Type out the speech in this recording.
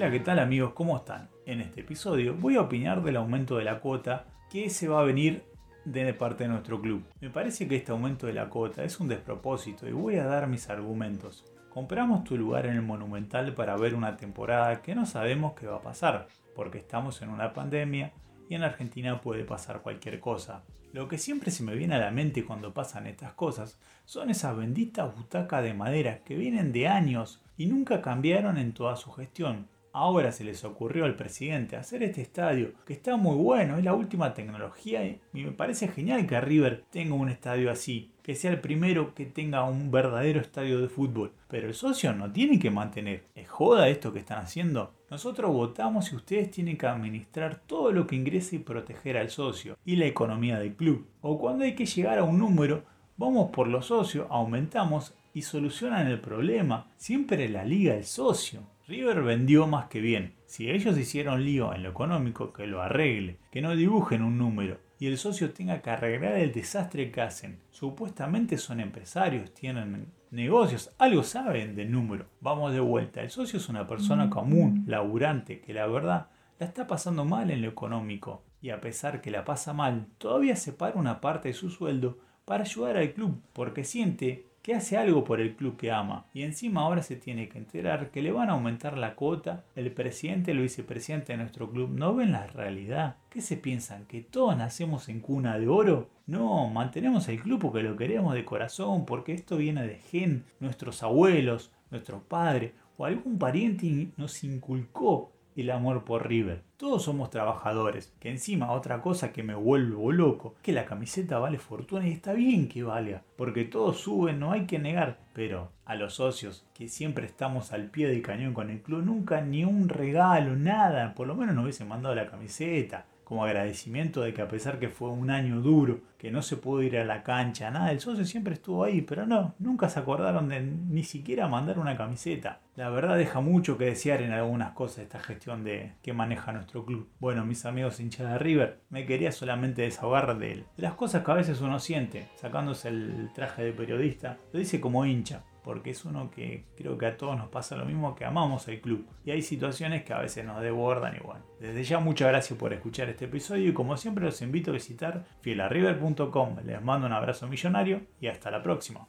Hola, ¿qué tal amigos? ¿Cómo están? En este episodio voy a opinar del aumento de la cuota que se va a venir de parte de nuestro club. Me parece que este aumento de la cuota es un despropósito y voy a dar mis argumentos. Compramos tu lugar en el Monumental para ver una temporada que no sabemos qué va a pasar, porque estamos en una pandemia y en Argentina puede pasar cualquier cosa. Lo que siempre se me viene a la mente cuando pasan estas cosas son esas benditas butacas de madera que vienen de años y nunca cambiaron en toda su gestión. Ahora se les ocurrió al presidente hacer este estadio, que está muy bueno, es la última tecnología y me parece genial que River tenga un estadio así, que sea el primero que tenga un verdadero estadio de fútbol. Pero el socio no tiene que mantener. ¿Es joda esto que están haciendo? Nosotros votamos y ustedes tienen que administrar todo lo que ingrese y proteger al socio y la economía del club. O cuando hay que llegar a un número, vamos por los socios, aumentamos y solucionan el problema. Siempre la liga el socio. River vendió más que bien. Si ellos hicieron lío en lo económico, que lo arregle, que no dibujen un número y el socio tenga que arreglar el desastre que hacen. Supuestamente son empresarios, tienen negocios, algo saben del número. Vamos de vuelta, el socio es una persona común, laburante, que la verdad la está pasando mal en lo económico y a pesar que la pasa mal, todavía separa una parte de su sueldo para ayudar al club porque siente que hace algo por el club que ama y encima ahora se tiene que enterar que le van a aumentar la cuota, el presidente el vicepresidente de nuestro club no ven la realidad. ¿Qué se piensan? ¿Que todos nacemos en cuna de oro? No, mantenemos el club porque lo queremos de corazón, porque esto viene de gen, nuestros abuelos, nuestros padres o algún pariente nos inculcó el amor por River. Todos somos trabajadores, que encima otra cosa que me vuelvo loco, que la camiseta vale fortuna y está bien que valga, porque todos suben, no hay que negar, pero a los socios que siempre estamos al pie del cañón con el club, nunca ni un regalo, nada, por lo menos nos hubiesen mandado la camiseta, como agradecimiento de que a pesar que fue un año duro, que no se pudo ir a la cancha, nada, el socio siempre estuvo ahí, pero no, nunca se acordaron de ni siquiera mandar una camiseta. La verdad deja mucho que desear en algunas cosas esta gestión de que maneja nuestro club. Bueno, mis amigos hinchas de River, me quería solamente desahogar de, de las cosas que a veces uno siente, sacándose el traje de periodista, lo dice como hincha porque es uno que creo que a todos nos pasa lo mismo que amamos el club. Y hay situaciones que a veces nos desbordan igual. Desde ya muchas gracias por escuchar este episodio y como siempre los invito a visitar fielarriver.com. Les mando un abrazo millonario y hasta la próxima.